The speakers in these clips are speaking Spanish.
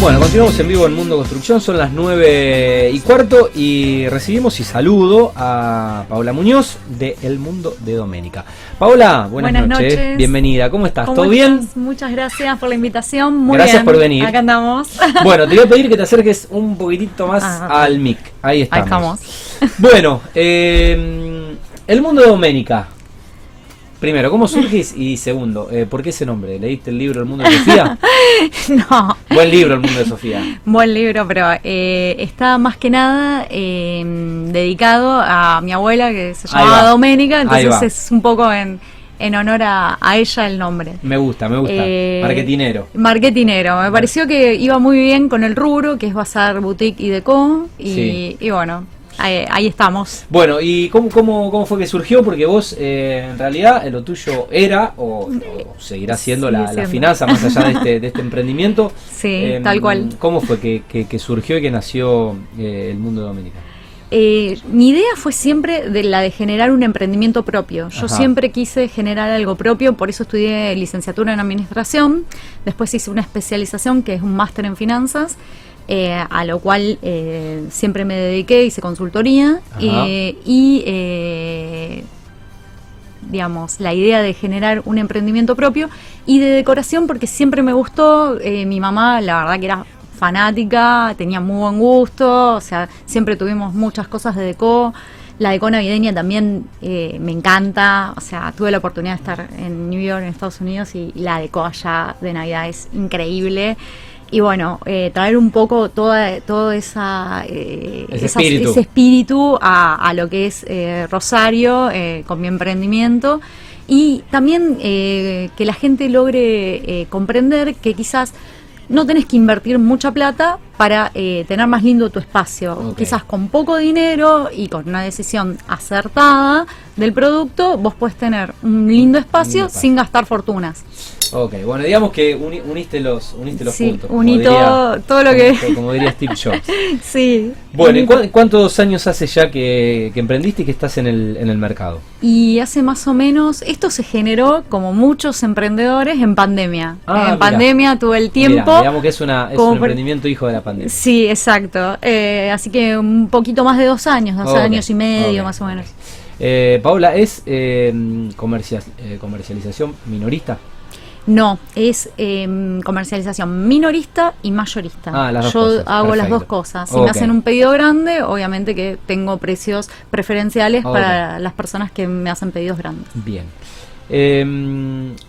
Bueno, continuamos en vivo en Mundo Construcción, son las 9 y cuarto y recibimos y saludo a Paola Muñoz de El Mundo de Doménica. Paola, buenas, noches. bienvenida, ¿cómo estás? ¿Todo bien? Muchas gracias por la invitación, muy gracias por venir. Acá andamos. Bueno, te voy a pedir que te acerques un poquitito más ah, al mic, ahí estamos. Ahí estamos. Bueno, eh, El Mundo de Doménica, Primero, ¿cómo surge? Y segundo, eh, ¿por qué ese nombre? ¿Leíste el libro El Mundo de Sofía? no. Buen libro El Mundo de Sofía. Buen libro, pero eh, está más que nada eh, dedicado a mi abuela que se llamaba Doménica, entonces es un poco en, en honor a, ella el nombre. Me gusta, me gusta. Eh, marketinero. Marketinero. Me pareció que iba muy bien con el rubro, que es Bazar, Boutique y Deco. Y, y bueno, Ahí, estamos. Bueno, ¿y cómo, cómo, cómo fue que surgió? Porque vos, eh, en realidad, lo tuyo era o, seguirá siendo la, finanza más allá de este, de este emprendimiento. Sí, em, tal cual. ¿Cómo fue que, surgió y que nació eh, el mundo dominicano? Eh, mi idea fue siempre de la de generar un emprendimiento propio. Yo siempre quise generar algo propio, por eso estudié licenciatura en administración, después hice una especialización que es un máster en finanzas eh, a lo cual eh, siempre me dediqué, hice consultoría. Eh, y digamos, la idea de generar un emprendimiento propio y de decoración porque siempre me gustó, mi mamá la verdad que era fanática, tenía muy buen gusto, o sea, siempre tuvimos muchas cosas de deco. La deco navideña también me encanta, o sea, tuve la oportunidad de estar en New York, en Estados Unidos, y la deco allá de Navidad es increíble y bueno, eh, traer un poco toda, todo esa, eh, ese, espíritu. ese, espíritu. a, lo que es eh, Rosario con mi emprendimiento y también que la gente logre comprender que quizás no tenés que invertir mucha plata para tener más lindo tu espacio. Quizás con poco dinero y con una decisión acertada del producto, vos puedes tener un lindo espacio sin gastar fortunas. Ok, bueno, digamos que uniste los, uniste los sí, puntos. Uní todo, todo, lo que. Como, diría Steve Jobs. sí. Bueno, ¿y cuántos años hace ya que, emprendiste y que estás en el, en el mercado? Y hace más o menos. Esto se generó, como muchos emprendedores, en pandemia. Ah, en pandemia tuve el tiempo. digamos que es, una, es un emprendimiento hijo de la pandemia. Sí, exacto. Eh, así que un poquito más de dos años, dos años y medio más o menos. Eh, Paula, ¿es eh, comercial, eh, comercialización minorista? No, es em, comercialización minorista y mayorista. Ah, Yo hago las dos cosas. Si me hacen un pedido grande, obviamente que tengo precios preferenciales para las personas que me hacen pedidos grandes. Bien. Eh,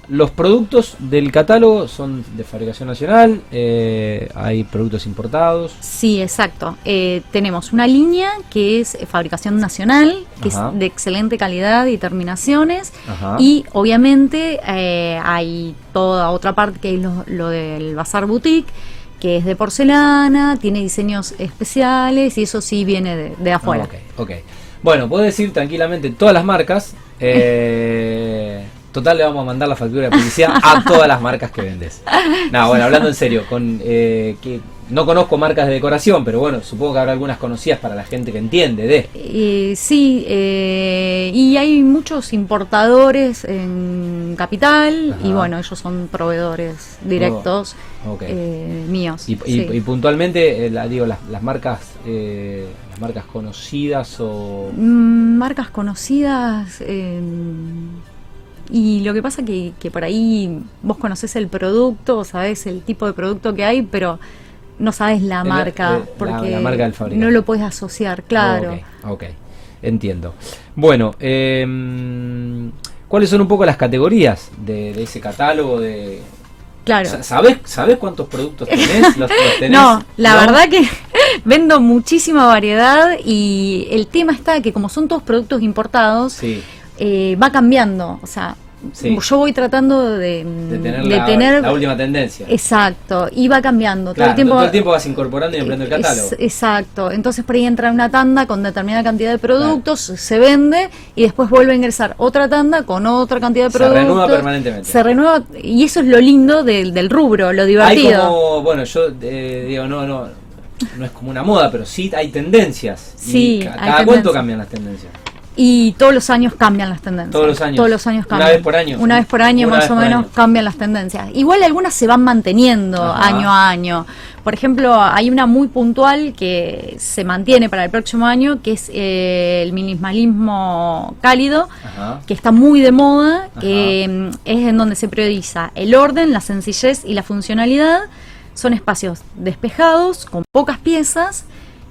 los productos del catálogo son de fabricación nacional, eh, hay productos importados. Sí, exacto. Eh, tenemos una línea que es fabricación nacional, que es de excelente calidad y terminaciones, y obviamente eh, hay toda otra parte que es lo, del Bazar Boutique que es de porcelana, tiene diseños especiales y eso sí viene de, afuera. ok, Bueno, puedo decir tranquilamente todas las marcas. Eh, total, le vamos a mandar la factura de publicidad a todas las marcas que vendes. No, bueno, hablando en serio, con eh, que no conozco marcas de decoración, pero bueno, supongo que habrá algunas conocidas para la gente que entiende de. Eh, sí, eh, y hay muchos importadores en Capital y bueno, ellos son proveedores directos oh, eh, míos. Y, puntualmente, digo, las, las marcas, las marcas conocidas o mm, marcas conocidas. Y lo que pasa que, que por ahí vos conocés el producto, sabés el tipo de producto que hay, pero no sabes la marca, porque no lo puedes asociar, claro. ok, entiendo. Bueno, em, ¿cuáles son un poco las categorías de, ese catálogo de... Claro. ¿Sabes, ¿Sabes cuántos productos tenés? No, la verdad que vendo muchísima variedad y el tema está que como son todos productos importados, eh, va cambiando. O sea, yo voy tratando de, tener, la, última tendencia. Exacto, y va cambiando. todo, el tiempo, todo el tiempo vas incorporando y ampliando el catálogo. exacto, entonces por ahí entra una tanda con determinada cantidad de productos, se vende y después vuelve a ingresar otra tanda con otra cantidad de productos. Se renueva permanentemente. Se renueva y eso es lo lindo del, del rubro, lo divertido. Hay como, bueno, yo eh, digo, no, no, no es como una moda, pero sí hay tendencias. Sí, ¿Cada cuánto cambian las tendencias? Y todos los años cambian las tendencias. Todos los años. Todos los años cambian. Una vez por año. Una vez por año Una más o menos año. cambian las tendencias. Igual algunas se van manteniendo Ajá. año a año. Por ejemplo, hay una muy puntual que se mantiene para el próximo año, que es eh, el minimalismo cálido, Ajá. que está muy de moda, que mm, es en donde se prioriza el orden, la sencillez y la funcionalidad. Son espacios despejados, con pocas piezas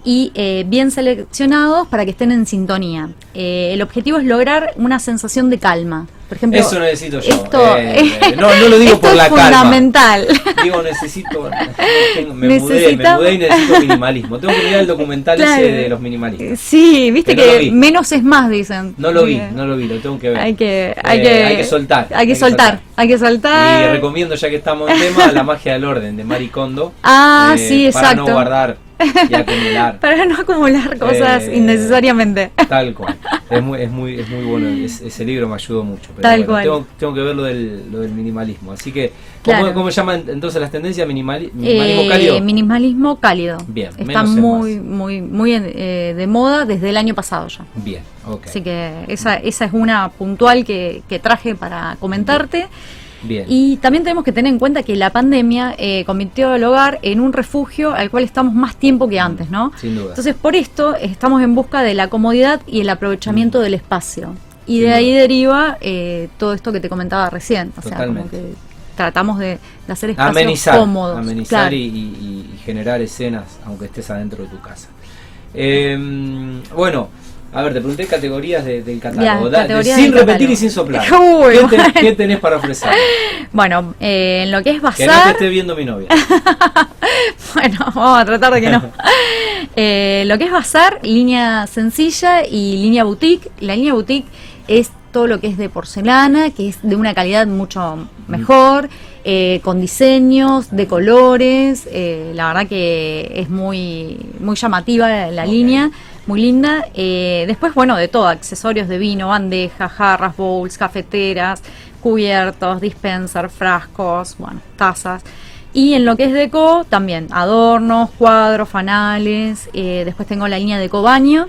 y eh, bien seleccionados para que estén en sintonía. Eh, el objetivo es lograr una sensación de calma. Por ejemplo, Eso necesito yo. Esto, Eh, no, no lo digo esto por es la calma. fundamental. Digo, necesito. me, mudé, me mudé y necesito minimalismo. Tengo que mirar el documental Claro. ese de los minimalistas. Sí, viste Que menos es más, dicen. No lo vi, no lo vi, lo tengo que ver. Hay que, hay que, hay que soltar. Hay que soltar, hay que Y soltar. recomiendo, ya que estamos en tema, La magia del orden de Marie Kondo. Ah, sí, Para exacto. no guardar y acumular. Para no acumular cosas Eh, innecesariamente. Tal cual. Es muy, es muy, es muy bueno. es- ese libro me ayudó mucho. Pero Tal bueno, cual. Tengo, tengo que ver lo del, lo del minimalismo. Así que, Claro. ¿cómo, cómo llaman entonces las tendencias? Minimali- minimalismo Eh, cálido. minimalismo cálido. Bien, Está es muy, muy, muy eh, de moda desde el año pasado ya. Bien, ok. Así que esa, esa es una puntual que, que traje para comentarte. Bien. Y también tenemos que tener en cuenta que la pandemia eh, convirtió el hogar en un refugio al cual estamos más tiempo que antes, ¿no? Sin duda. Entonces, por esto estamos en busca de la comodidad y el aprovechamiento del espacio. Y Sin de ahí duda. deriva eh, todo esto que te comentaba recién. O sea, como Totalmente. que tratamos de, de hacer espacios amenizar, cómodos. amenizar claro. y, y- y generar escenas, aunque estés adentro de tu casa. Eh, bueno, a ver, te pregunté categorías de- del catálogo. Ya, sin del repetir catálogo. y sin soplar. Uy, ¿Qué, te- bueno. qué tenés para ofrecer? Bueno, eh, en lo que es Que no te bazar, esté viendo mi novia. bueno, vamos a tratar de que no. Eh, lo que es bazar, línea sencilla y línea boutique. La línea boutique es todo lo que es de porcelana, que es de una calidad mucho mejor, eh, con diseños, de colores. eh, la verdad que es muy, muy llamativa la, línea, muy linda. Eh, después, bueno, de todo, accesorios de vino, bandejas, jarras, bowls, cafeteras, cubiertos, dispenser, frascos, bueno, tazas. Y en lo que es deco, también adornos, cuadros, fanales. eh, después tengo la línea deco baño,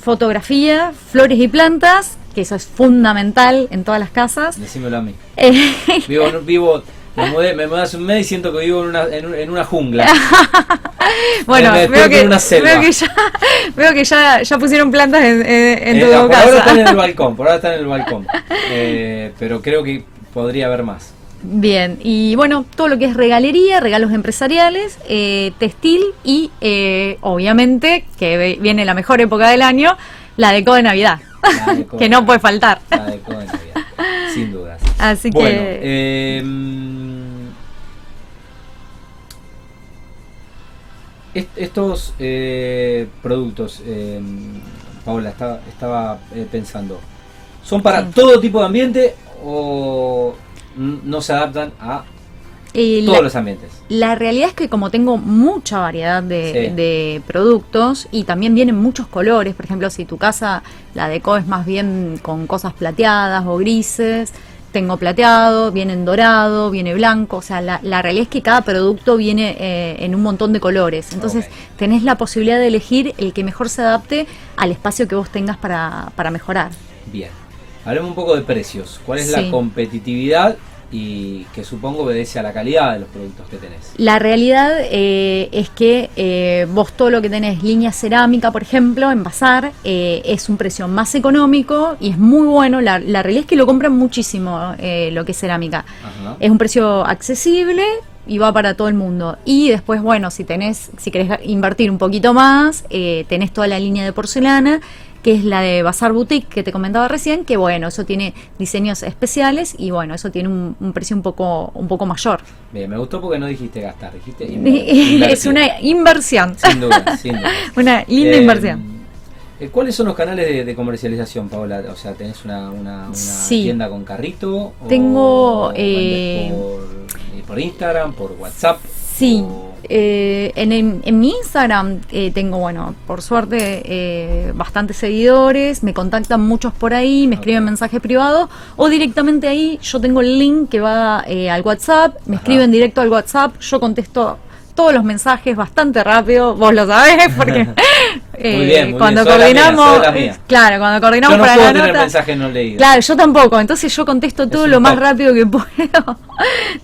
fotografía, flores y plantas, que eso es fundamental en todas las casas. Decímelo a mí. Eh, Vivo, vivo me mudé, me mudé hace un mes y siento que vivo en una, en, un- en una jungla. bueno, Me veo que, en una selva. veo que ya, veo que ya, ya pusieron plantas en, en- Eh, tu por ahora están en el casa. balcón, por ahora están en el balcón. Eh, pero creo que podría haber más. Bien, y bueno, todo lo que es regalería, regalos empresariales, eh, textil y eh, obviamente, que viene la mejor época del año, la deco de Navidad, de que no Navidad. puede faltar. La deco de Navidad, sin dudas. Así bueno, que... eh, est- estos eh, productos, eh, Paola, estaba, estaba eh, pensando, ¿son para Sí. todo tipo de ambiente o no se adaptan a y todos la- los ambientes? La realidad es que como tengo mucha variedad de, Sí. de productos y también vienen muchos colores, por ejemplo, si tu casa la deco es más bien con cosas plateadas o grises, tengo plateado, viene en dorado, viene blanco, o sea, la, la realidad es que cada producto viene eh, en un montón de colores, entonces tenés la posibilidad de elegir el que mejor se adapte al espacio que vos tengas para, para mejorar. Bien. Hablemos un poco de precios. ¿Cuál es Sí. la competitividad y que supongo obedece a la calidad de los productos que tenés? La realidad eh, es que eh, vos todo lo que tenés, línea cerámica, por ejemplo, en Bazar, eh, es un precio más económico y es muy bueno. La, la realidad es que lo compran muchísimo eh, lo que es cerámica. Ajá. Es un precio accesible y va para todo el mundo. Y después, bueno, si tenés, si querés invertir un poquito más, eh, tenés toda la línea de porcelana que es la de Bazar Boutique que te comentaba recién, que bueno, eso tiene diseños especiales y bueno, eso tiene un, un precio un poco un poco mayor. Bien, me gustó porque no dijiste gastar, dijiste es invertir. una inversión. Sin duda, sin duda. Una linda Eh, inversión. eh, ¿Cuáles son los canales de, de comercialización, Paola? O sea, ¿tenés una, una, una Sí. tienda con carrito? Tengo, o eh, por, eh, por Instagram, por WhatsApp? Sí, eh, en, mi Instagram eh, tengo, bueno, por suerte, eh, bastantes seguidores, me contactan muchos por ahí, me escriben Ok. mensajes privados o directamente ahí yo tengo el link que va eh, al WhatsApp, me Ajá. escriben directo al WhatsApp, yo contesto todos los mensajes bastante rápido, vos lo sabés, porque eh, Muy bien, muy cuando bien, sos la mía, coordinamos, la mía. claro, cuando coordinamos Yo no para puedo la tener nota, mensajes no leídos. Claro, yo tampoco, entonces yo contesto todo lo más top. rápido que puedo,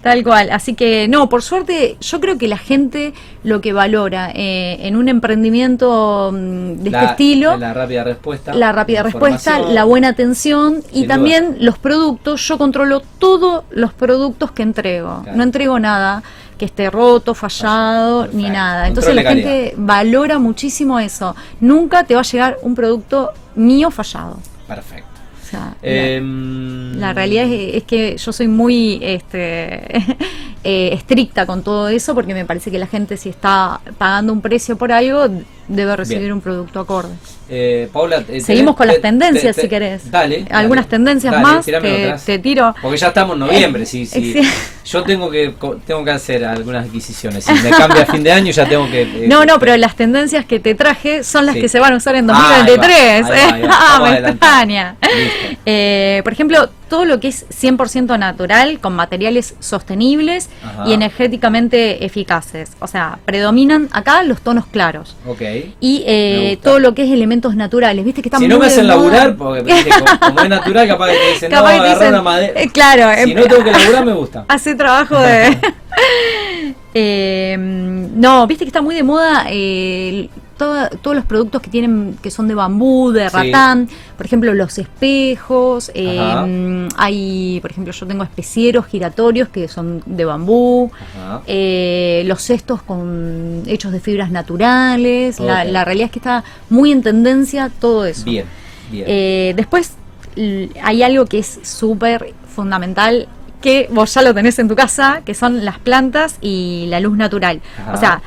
tal cual. Así que no, por suerte, yo creo que la gente lo que valora eh, en un emprendimiento mm, de La- este estilo, La rápida respuesta. la rápida respuesta, la buena atención y también los productos. Yo controlo todos los productos que entrego. Claro. No entrego nada que esté roto, fallado, Perfecto. ni nada. Entonces Control la gente valora muchísimo eso. Nunca te va a llegar un producto mío fallado. Perfecto. O sea, la- Em, la realidad es, es que yo soy muy este, eh, estricta con todo eso porque me parece que la gente si está pagando un precio por algo debe recibir Bien. un producto acorde. Eh, Paula, eh, Seguimos tenés- con las te- tendencias te- si querés. Dale. Algunas dale, tendencias dale, más que te tiro. Porque ya estamos en noviembre, sí, sí. sí. Yo tengo que tengo que hacer algunas adquisiciones. Si me cambia a fin de año ya tengo que. eh, No, no, que- pero las tendencias que te traje son las Sí. que se van a usar en Ah, ahí va, 2023. ahí va, ahí va. Ah, me extraña. Eh, por ejemplo, todo lo que es 100% natural, con materiales sostenibles Ajá. y energéticamente eficaces. O sea, predominan acá los tonos claros. Y eh, todo lo que es elementos naturales, ¿viste? Que están Si no me hacen laburar, porque viste, como, como es natural, capaz que te dicen, Capaz no, que te agarrar dicen, una madera. eh, claro, Si em- no tengo que laburar, me gusta. hace trabajo de... Eh, no, viste que está muy de moda todo- todos los productos que tienen que son de bambú, de Sí. ratán, por ejemplo los espejos, eh, hay, por ejemplo, yo tengo especieros giratorios que son de bambú, eh, los cestos con hechos de fibras naturales, la, la realidad es que está muy en tendencia todo eso. Bien, bien. Eh, después hay algo que es súper fundamental que vos ya lo tenés en tu casa, que son las plantas y la luz natural. Ajá. O sea,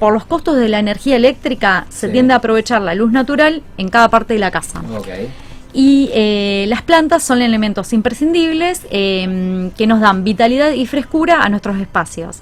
por los costos de la energía eléctrica se Sí. tiende a aprovechar la luz natural en cada parte de la casa. Y eh, las plantas son elementos imprescindibles eh, que nos dan vitalidad y frescura a nuestros espacios.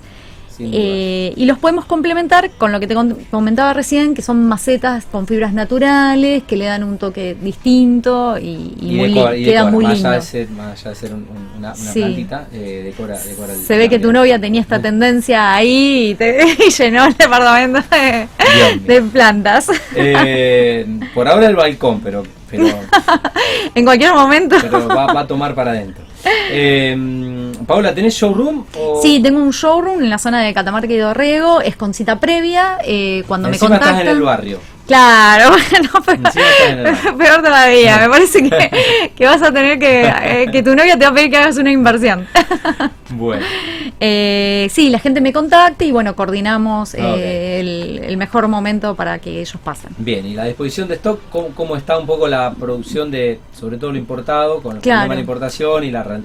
Eh, y los podemos complementar con lo que te comentaba recién, que son macetas con fibras naturales, que le dan un toque distinto y, y muy decora- queda decora, muy más lindo. Allá de ser, más allá de ser un- un- una, una Sí. plantita, eh, decora, decora el- Se ve que tu novia tenía esta tendencia ahí y, te, llenó el departamento de, Bien, de plantas. Eh, por ahora el balcón, pero, pero, en cualquier momento. pero va, va a tomar para adentro. Eh, Paula, ¿tenés showroom? O... Sí, tengo un showroom en la zona de Catamarca y Dorrego, es con cita previa, eh, cuando Encima me estás contactan. en el barrio. Claro, bueno, pero, peor todavía, me parece que, que vas a tener que, eh, que tu novia te va a pedir que hagas una inversión. Bueno, Eh, sí, la gente me contacta y bueno, coordinamos eh, Ah, ok. el, el mejor momento para que ellos pasen. bien, y la disposición de stock, ¿cómo, cómo está un poco la producción de, sobre todo lo importado, con el Claro. problema de la importación y la,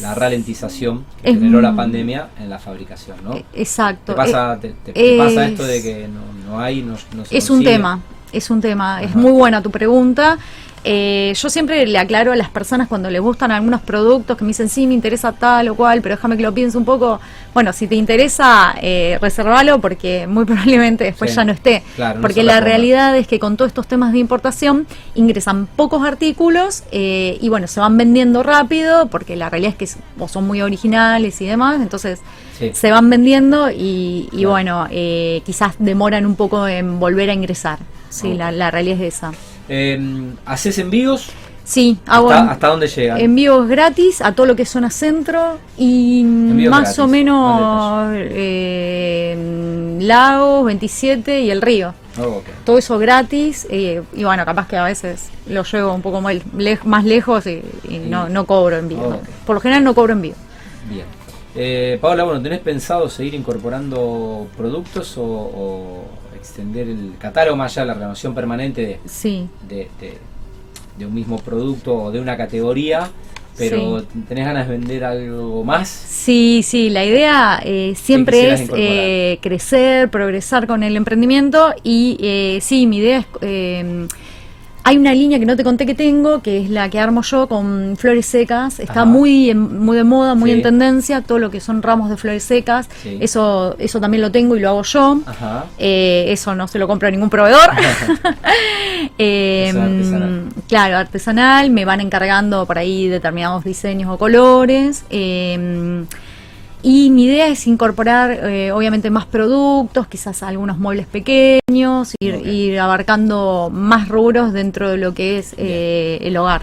la ralentización que Es generó la pandemia en la fabricación, ¿no? Eh, Exacto. ¿Te pasa, te, te- te pasa esto de que no, no hay, no, no se Es un tema, es un tema, es muy buena tu pregunta. Eh, yo siempre le aclaro a las personas cuando les gustan algunos productos que me dicen, sí, me interesa tal o cual, pero déjame que lo piense un poco. Bueno, si te interesa, eh, reservalo porque muy probablemente después Sí. ya no esté. Claro, porque la realidad es que con todos estos temas de importación ingresan pocos artículos eh, y bueno, se van vendiendo rápido porque la realidad es que o son muy originales y demás, entonces Sí. se van vendiendo y, y Claro. bueno, eh, quizás demoran un poco en volver a ingresar. Sí, la realidad es esa. Eh, ¿Haces envíos? Sí, hago ¿Hasta, en- hasta dónde llegan? envíos gratis a todo lo que es zona centro y Envíos más gratis, o menos eh, Lagos, 27 y el río. Oh. Todo eso gratis eh, y bueno, capaz que a veces lo llevo un poco más, lej- más lejos y, y no, no cobro envío. Ok. Por lo general no cobro envío. Bien. Eh, Paula, bueno, ¿tenés pensado seguir incorporando productos o, o extender el catálogo más allá de la renovación permanente de, Sí. de, de- de un mismo producto o de una categoría? Pero ¿tenés ganas de vender algo más? Sí, sí, la idea eh, siempre es eh, crecer, progresar con el emprendimiento y eh, sí, mi idea es... hay una línea que no te conté que tengo, que es la que armo yo con flores secas. Está Ajá. muy en- muy de moda, muy Sí. en tendencia, todo lo que son ramos de flores secas. Sí. Eso eso también lo tengo y lo hago yo. Ajá. Eh, eso no se lo compro a ningún proveedor. Eh, Eso artesanal. Claro, artesanal. Me van encargando por ahí determinados diseños o colores. Eh, y mi idea es incorporar, eh, obviamente, más productos, quizás algunos muebles pequeños, ir, ir abarcando más rubros dentro de lo que es eh, el hogar.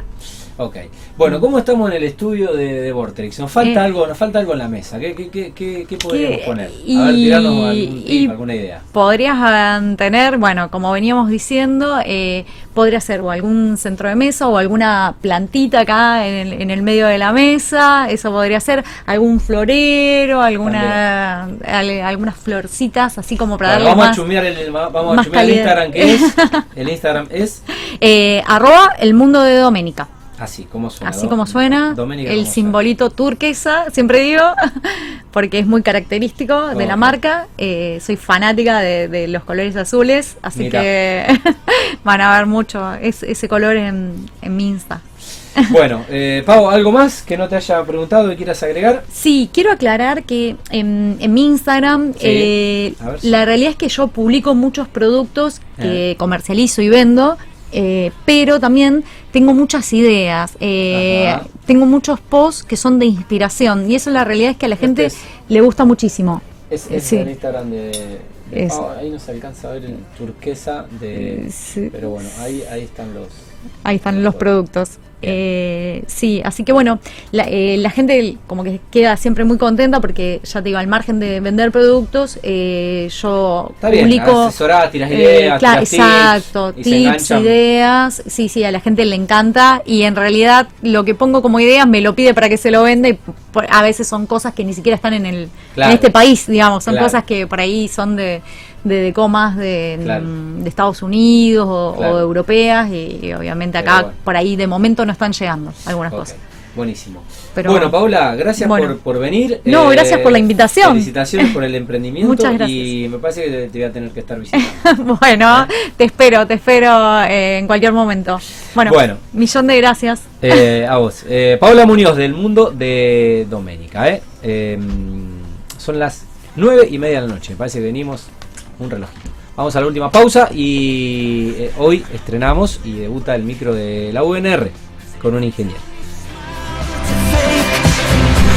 Ok. Bueno, ¿cómo estamos en el estudio de, de Vortex? Nos falta Eh. algo, nos falta algo en la mesa. ¿Qué, qué, qué, qué, qué podríamos poner? Y- A ver, tirarnos algún tip, alguna idea. Podrías ah, tener, bueno, como veníamos diciendo, eh, podría ser o algún centro de mesa o alguna plantita acá en el, en el medio de la mesa, eso podría ser algún florero, alguna al- algunas florcitas, así como para Bueno, darle vamos a más, chumear el, vamos a chumear el. Instagram que es. El Instagram es eh, arroba el mundo de Doménica. Así como suena. Así como suena, Doménica, el ¿cómo simbolito turquesa, siempre digo, porque es muy característico de la Ok. marca. Eh, soy fanática de, de los colores azules, así Mira. que van a ver mucho es- ese color en, en mi Insta. Bueno, eh, Pau, ¿algo más que no te haya preguntado y quieras agregar? Sí, quiero aclarar que en, en mi Instagram Sí. eh, si- la realidad es que yo publico muchos productos que Eh. comercializo y vendo, eh, pero también tengo muchas ideas, eh, tengo muchos posts que son de inspiración y eso la realidad es que a la gente Este le gusta muchísimo. Es, es sí. el Instagram de. Ahí no se alcanza a ver el turquesa de... Sí. Pero bueno, ahí, ahí están los... Ahí están los productos. Eh, sí, así que bueno, la, eh, la gente como que queda siempre muy contenta porque ya te digo, al margen de vender productos, eh, yo Está publico... tiras Eh, ideas, claro, tiras exacto, tips, ideas, sí, sí, a la gente le encanta y en realidad lo que pongo como ideas me lo pide para que se lo venda y por- a veces son cosas que ni siquiera están en el Claro. en este país, digamos, son Claro. cosas que por ahí son de de, de comas de, Claro. de Estados Unidos o, Claro. o europeas y, y obviamente acá bueno. por ahí de momento no están llegando algunas cosas. Buenísimo. Pero bueno. Paula, gracias Bueno. por, por venir. Eh, No, gracias por la invitación. Felicitaciones por el emprendimiento. Muchas gracias. Y me parece que te, te voy a tener que estar visitando. bueno, te espero, te espero eh, en cualquier momento. Bueno, Bueno. millón de gracias. Eh, a vos. Eh, Paula Muñoz, del mundo de Doménica. ¿eh? Eh, son las nueve y media de la noche. Me parece que venimos un relojito. Vamos a la última pausa y eh, hoy estrenamos y debuta el micro de la UNR con un ingeniero.